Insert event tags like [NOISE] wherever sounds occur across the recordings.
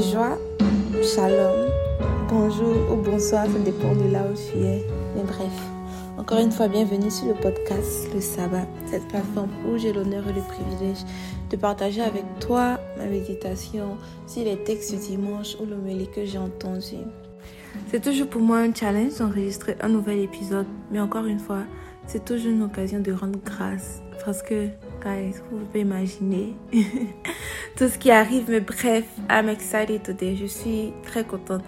Joie, shalom, bonjour ou bonsoir, ça dépend de là où tu es. Mais bref, encore une fois, bienvenue sur le podcast Le Sabbat, cette plateforme où j'ai l'honneur et le privilège de partager avec toi ma méditation sur les textes du dimanche ou le mêlé que j'ai entendu. C'est toujours pour moi un challenge d'enregistrer un nouvel épisode, mais encore une fois, c'est toujours une occasion de rendre grâce. Parce que, guys, vous pouvez imaginer [LAUGHS] tout ce qui arrive. Mais bref, I'm excited today. Je suis très contente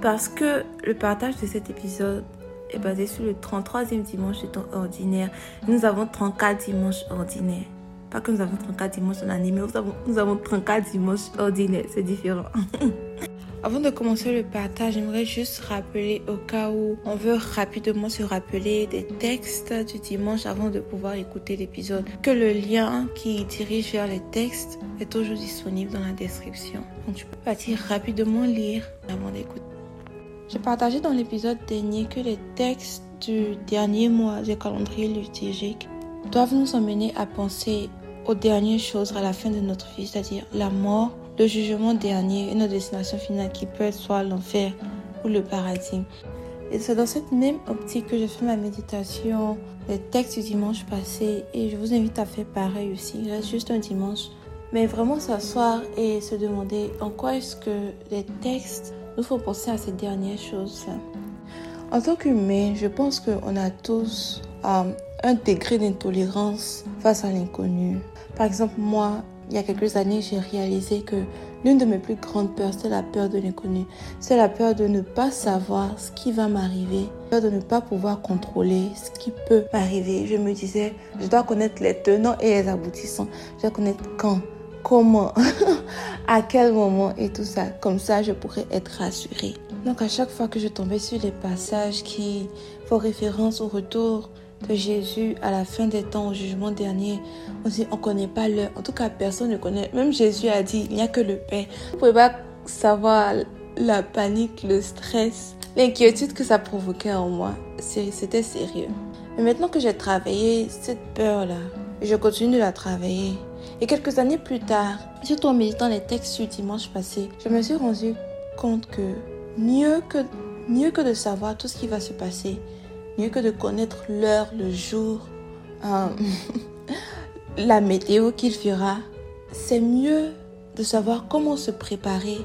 parce que le partage de cet épisode est basé sur le 33e dimanche du temps ordinaire. Nous avons 34 dimanches ordinaires. Pas que nous avons 34 dimanches en année, mais nous avons, nous avons 34 dimanches ordinaires. C'est différent. [LAUGHS] Avant de commencer le partage, j'aimerais juste rappeler au cas où on veut rapidement se rappeler des textes du dimanche avant de pouvoir écouter l'épisode, que le lien qui dirige vers les textes est toujours disponible dans la description. Donc tu peux partir rapidement lire avant d'écouter. J'ai partagé dans l'épisode dernier que les textes du dernier mois du calendrier liturgique doivent nous emmener à penser aux dernières choses à la fin de notre vie, c'est-à-dire la mort, le jugement dernier et notre destination finale qui peut être soit l'enfer ou le paradis. Et c'est dans cette même optique que j'ai fait ma méditation, les textes du dimanche passé et je vous invite à faire pareil aussi. Il reste juste un dimanche. Mais vraiment s'asseoir et se demander en quoi est-ce que les textes nous font penser à ces dernières choses. En tant qu'humain, je pense qu'on a tous euh, un degré d'intolérance face à l'inconnu. Par exemple, moi, il y a quelques années, j'ai réalisé que l'une de mes plus grandes peurs, c'est la peur de l'inconnu. C'est la peur de ne pas savoir ce qui va m'arriver, peur de ne pas pouvoir contrôler ce qui peut m'arriver. Je me disais, je dois connaître les tenants et les aboutissants. Je dois connaître quand, comment, [LAUGHS] à quel moment et tout ça. Comme ça, je pourrais être rassurée. Donc à chaque fois que je tombais sur les passages qui font référence au retour de Jésus à la fin des temps, au jugement dernier, on on connaît pas l'heure. En tout cas, personne ne connaît. Même Jésus a dit il n'y a que le Père. Vous pouvez pas savoir la panique, le stress, l'inquiétude que ça provoquait en moi. C'était sérieux. Mais maintenant que j'ai travaillé cette peur-là, je continue de la travailler. Et quelques années plus tard, surtout en méditant les textes du dimanche passé, je me suis rendu compte que mieux que, mieux que de savoir tout ce qui va se passer, mieux que de connaître l'heure, le jour, euh, [LAUGHS] la météo qu'il fera, c'est mieux de savoir comment se préparer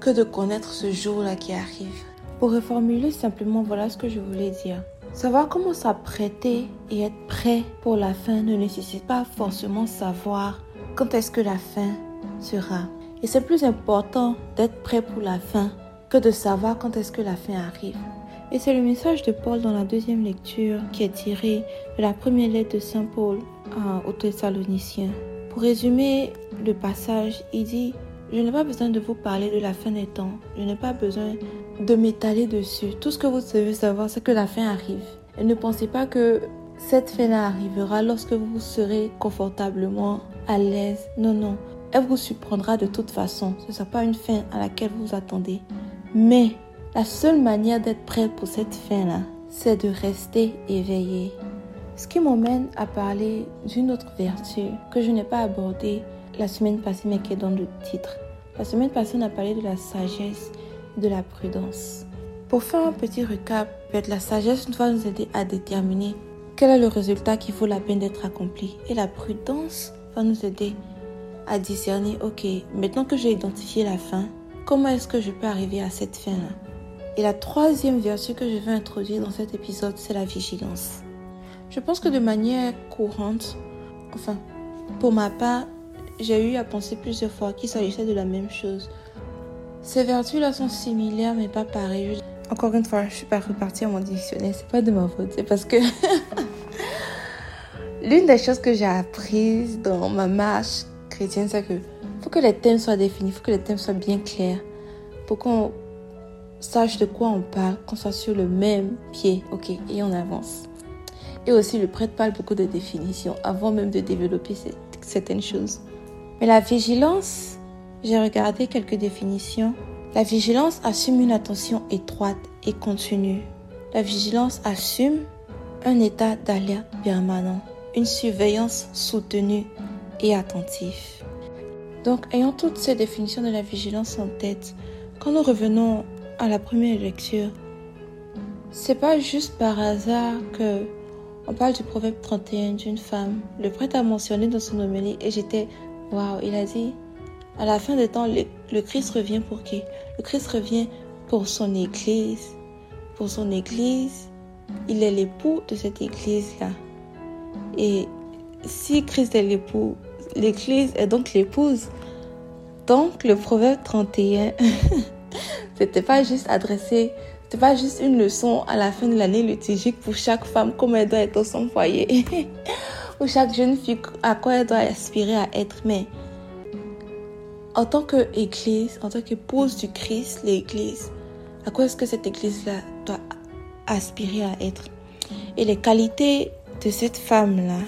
que de connaître ce jour-là qui arrive. Pour reformuler simplement, voilà ce que je voulais dire. Savoir comment s'apprêter et être prêt pour la fin ne nécessite pas forcément savoir quand est-ce que la fin sera. Et c'est plus important d'être prêt pour la fin que de savoir quand est-ce que la fin arrive. Et c'est le message de Paul dans la deuxième lecture qui est tiré de la première lettre de Saint Paul aux Thessaloniciens. Pour résumer le passage, il dit Je n'ai pas besoin de vous parler de la fin des temps. Je n'ai pas besoin de m'étaler dessus. Tout ce que vous devez savoir, c'est que la fin arrive. Et ne pensez pas que cette fin-là arrivera lorsque vous serez confortablement à l'aise. Non, non. Elle vous surprendra de toute façon. Ce ne sera pas une fin à laquelle vous vous attendez. Mais la seule manière d'être prêt pour cette fin-là, c'est de rester éveillé. Ce qui m'emmène à parler d'une autre vertu que je n'ai pas abordée la semaine passée, mais qui est dans le titre. La semaine passée, on a parlé de la sagesse de la prudence. Pour faire un petit recap, la sagesse va nous aider à déterminer quel est le résultat qui vaut la peine d'être accompli. Et la prudence va nous aider à discerner, ok, maintenant que j'ai identifié la fin, comment est-ce que je peux arriver à cette fin-là? Et la troisième vertu que je vais introduire dans cet épisode, c'est la vigilance. Je pense que de manière courante, enfin, pour ma part, j'ai eu à penser plusieurs fois qu'il s'agissait de la même chose. Ces vertus-là sont similaires, mais pas pareilles. Encore une fois, je suis pas repartie à mon dictionnaire. C'est pas de ma faute, c'est parce que [LAUGHS] l'une des choses que j'ai apprises dans ma marche chrétienne, c'est que faut que les thèmes soient définis, faut que les thèmes soient bien clairs, pour qu'on sache de quoi on parle, qu'on soit sur le même pied. Ok, et on avance. Et aussi, le prêtre parle beaucoup de définitions avant même de développer certaines choses. Mais la vigilance, j'ai regardé quelques définitions. La vigilance assume une attention étroite et continue. La vigilance assume un état d'alerte permanent, une surveillance soutenue et attentive. Donc, ayant toutes ces définitions de la vigilance en tête, quand nous revenons à la première lecture, c'est pas juste par hasard que on parle du proverbe 31 d'une femme. Le prêtre a mentionné dans son homélie et j'étais waouh, il a dit à la fin des temps, le, Christ revient pour qui? Le Christ revient pour son Église. Pour son Église, il est l'époux de cette Église-là. Et si Christ est l'époux, l'Église est donc l'épouse. Donc le proverbe 31, [LAUGHS] c'était pas juste adressé, c'était pas juste une leçon à la fin de l'année liturgique pour chaque femme comment elle doit être dans son foyer. [LAUGHS] ou chaque jeune fille à quoi elle doit aspirer à être. Mais en tant qu'Église, en tant qu'épouse du Christ, l'Église, à quoi est-ce que cette Église-là doit aspirer à être? Et les qualités de cette femme-là,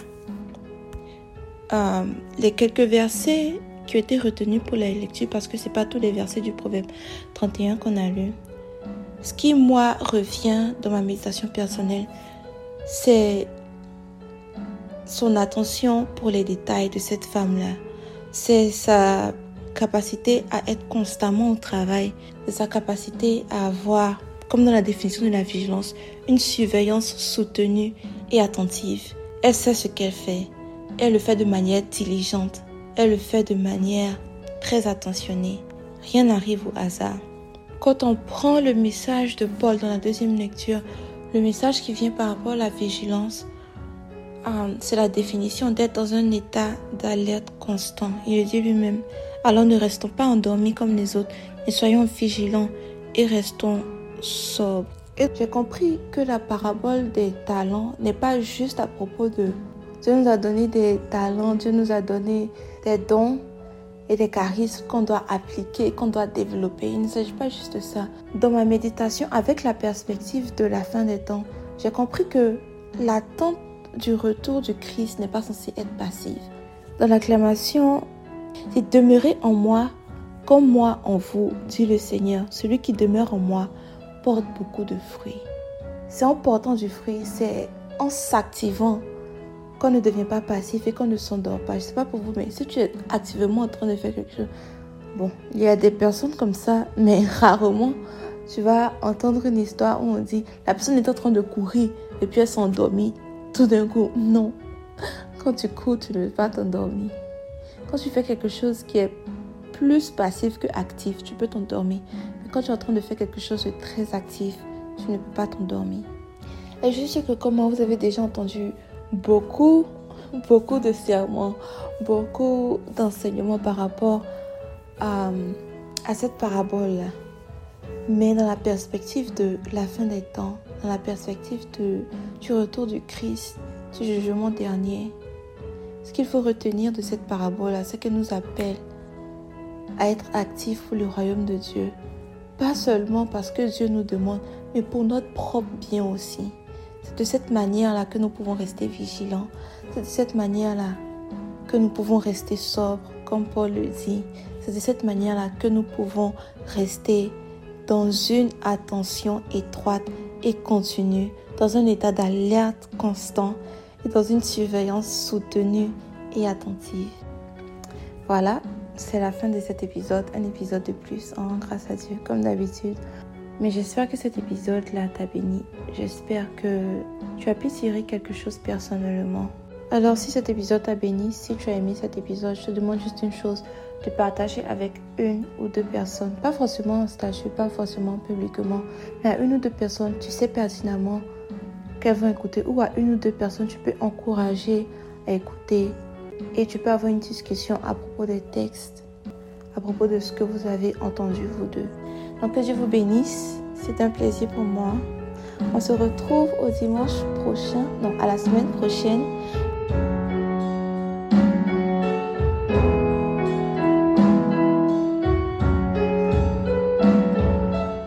euh, les quelques versets qui ont été retenus pour la lecture, parce que ce n'est pas tous les versets du Proverbe 31 qu'on a lu. Ce qui, moi, revient dans ma méditation personnelle, c'est son attention pour les détails de cette femme-là. C'est sa capacité à être constamment au travail, c'est sa capacité à avoir, comme dans la définition de la vigilance, une surveillance soutenue et attentive. Elle sait ce qu'elle fait. Elle le fait de manière diligente. Elle le fait de manière très attentionnée. Rien n'arrive au hasard. Quand on prend le message de Paul dans la deuxième lecture, le message qui vient par rapport à la vigilance, euh, c'est la définition d'être dans un état d'alerte constant. Il le dit lui-même. Alors ne restons pas endormis comme les autres, mais soyons vigilants et restons sobres. J'ai compris que la parabole des talents n'est pas juste à propos de Dieu nous a donné des talents, Dieu nous a donné des dons et des charismes qu'on doit appliquer, qu'on doit développer. Il ne s'agit pas juste de ça. Dans ma méditation, avec la perspective de la fin des temps, j'ai compris que l'attente du retour du Christ n'est pas censée être passive. Dans l'acclamation, c'est demeurer en moi comme moi en vous, dit le Seigneur. Celui qui demeure en moi porte beaucoup de fruits. C'est en portant du fruit, c'est en s'activant qu'on ne devient pas passif et qu'on ne s'endort pas. Je ne sais pas pour vous, mais si tu es activement en train de faire quelque chose, bon, il y a des personnes comme ça, mais [LAUGHS] rarement tu vas entendre une histoire où on dit la personne est en train de courir et puis elle s'est endormie tout d'un coup. Non. Quand tu cours, tu ne veux pas t'endormir. Quand tu fais quelque chose qui est plus passif que actif, tu peux t'endormir. Mais quand tu es en train de faire quelque chose de très actif, tu ne peux pas t'endormir. Et je sais que comment vous avez déjà entendu beaucoup, beaucoup de sermons, beaucoup d'enseignements par rapport à, cette parabole-là. Mais dans la perspective de la fin des temps, dans la perspective du retour du Christ, du jugement dernier, ce qu'il faut retenir de cette parabole, c'est qu'elle nous appelle à être actifs pour le royaume de Dieu. Pas seulement parce que Dieu nous demande, mais pour notre propre bien aussi. C'est de cette manière-là que nous pouvons rester vigilants. C'est de cette manière-là que nous pouvons rester sobres, comme Paul le dit. C'est de cette manière-là que nous pouvons rester dans une attention étroite et continue, dans un état d'alerte constant et dans une surveillance soutenue et attentive. Voilà, c'est la fin de cet épisode, un épisode de plus, en grâce à Dieu, comme d'habitude. Mais j'espère que cet épisode-là t'a béni. J'espère que tu as pu tirer quelque chose personnellement. Alors si cet épisode t'a béni, si tu as aimé cet épisode, je te demande juste une chose, de partager avec une ou deux personnes, pas forcément en statut, pas forcément publiquement, mais à une ou deux personnes, tu sais pertinemment qu'elles vont écouter ou à une ou deux personnes, tu peux encourager à écouter et tu peux avoir une discussion à propos des textes, à propos de ce que vous avez entendu vous deux. Donc que Dieu vous bénisse, c'est un plaisir pour moi. On se retrouve au dimanche prochain, donc à la semaine prochaine